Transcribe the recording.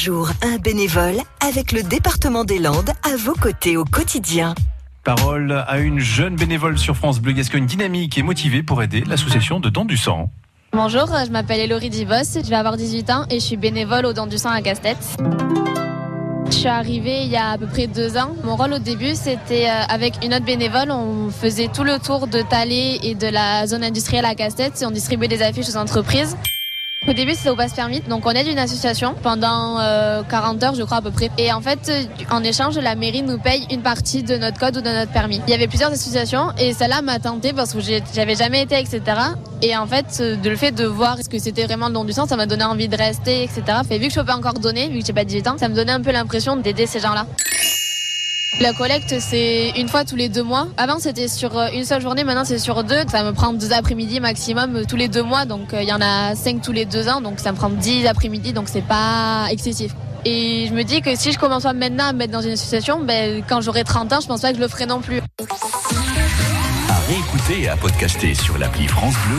jours, un bénévole avec le département des Landes à vos côtés au quotidien. Parole à une jeune bénévole sur France Bleu Gascogne dynamique et motivée pour aider l'association de Dents du Sang. Bonjour, je m'appelle Elorie Divos, je vais avoir 18 ans et je suis bénévole au Dents du Sang à Castet. Je suis arrivée il y a à peu près deux ans. Mon rôle au début, c'était euh, avec une autre bénévole. On faisait tout le tour de Talé et de la zone industrielle à Castet et on distribuait des affiches aux entreprises. Au début, c'était au passe permis. Donc, on aide une association pendant 40 euh, heures, je crois, à peu près. Et en fait, euh, en échange, la mairie nous paye une partie de notre code ou de notre permis. Il y avait plusieurs associations et celle-là m'a tenté parce que j'avais jamais été, etc. Et en fait, euh, de le fait de voir ce que c'était vraiment le don du sang, ça m'a donné envie de rester, etc. Fait, vu que je peux pas encore donner, vu que j'ai pas 18 ans, ça me donnait un peu l'impression d'aider ces gens-là. La collecte, c'est une fois tous les deux mois. Avant, c'était sur euh, une seule journée, maintenant c'est sur deux. Ça me prend deux après-midi maximum euh, tous les deux mois, donc euh, il y en a cinq tous les deux ans, donc ça me prend dix après-midi, donc c'est pas excessif. Et je me dis que si je commence maintenant à me mettre dans une association, ben, quand j'aurai 30 ans, je pense pas que je le ferai non plus. À réécouter et à podcaster sur l'appli France Bleu